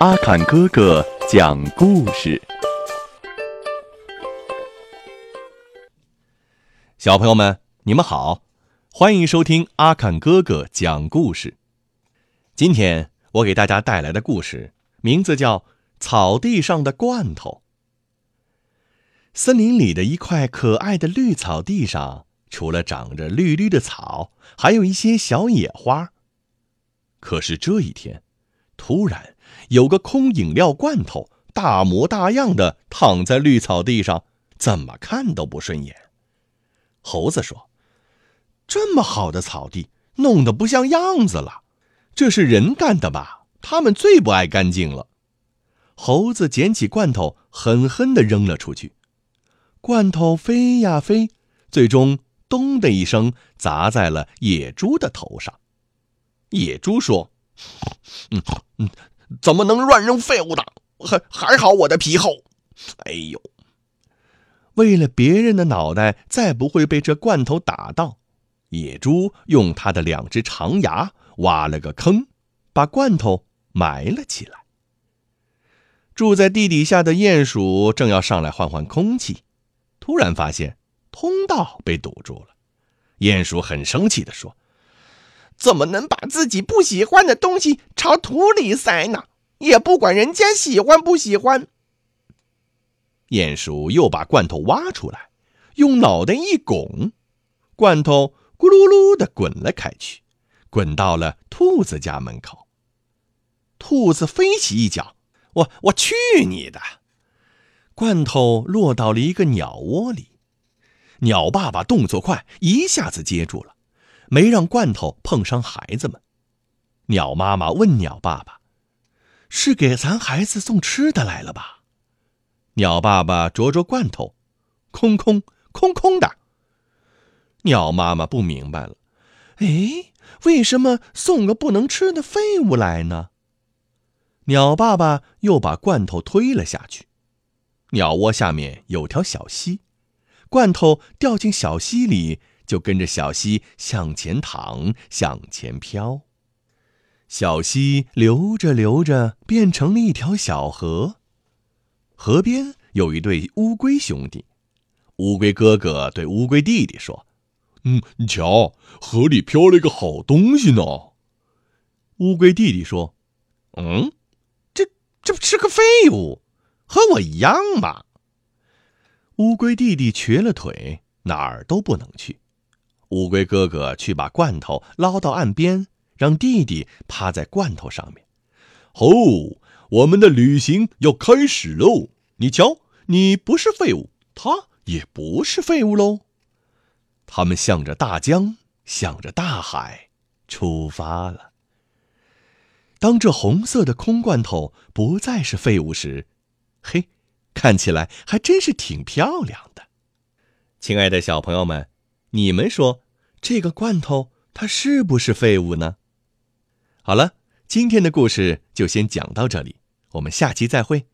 阿坎哥哥讲故事，小朋友们，你们好，欢迎收听阿坎哥哥讲故事。今天我给大家带来的故事名字叫《草地上的罐头》。森林里的一块可爱的绿草地上，除了长着绿绿的草，还有一些小野花。可是这一天，突然有个空饮料罐头，大模大样的躺在绿草地上，怎么看都不顺眼。猴子说：“这么好的草地，弄得不像样子了，这是人干的吧？他们最不爱干净了。”猴子捡起罐头，狠狠地扔了出去。罐头飞呀飞，最终“咚”的一声砸在了野猪的头上。野猪说：“嗯嗯，怎么能乱扔废物的？还还好我的皮厚。哎呦！为了别人的脑袋再不会被这罐头打到，野猪用它的两只长牙挖了个坑，把罐头埋了起来。住在地底下的鼹鼠正要上来换换空气，突然发现通道被堵住了。鼹鼠很生气地说。怎么能把自己不喜欢的东西朝土里塞呢？也不管人家喜欢不喜欢。鼹鼠又把罐头挖出来，用脑袋一拱，罐头咕噜噜的滚了开去，滚到了兔子家门口。兔子飞起一脚，我我去你的！罐头落到了一个鸟窝里，鸟爸爸动作快，一下子接住了。没让罐头碰伤孩子们。鸟妈妈问鸟爸爸：“是给咱孩子送吃的来了吧？”鸟爸爸啄啄罐头，空空空空的。鸟妈妈不明白了：“哎，为什么送个不能吃的废物来呢？”鸟爸爸又把罐头推了下去。鸟窝下面有条小溪，罐头掉进小溪里。就跟着小溪向前淌，向前飘。小溪流着流着，变成了一条小河。河边有一对乌龟兄弟。乌龟哥哥对乌龟弟弟说：“嗯，你瞧，河里飘了一个好东西呢。”乌龟弟弟说：“嗯，这这不是个废物，和我一样嘛。”乌龟弟弟瘸了腿，哪儿都不能去。乌龟哥哥去把罐头捞到岸边，让弟弟趴在罐头上面。吼，我们的旅行要开始喽！你瞧，你不是废物，他也不是废物喽。他们向着大江，向着大海出发了。当这红色的空罐头不再是废物时，嘿，看起来还真是挺漂亮的。亲爱的小朋友们。你们说，这个罐头它是不是废物呢？好了，今天的故事就先讲到这里，我们下期再会。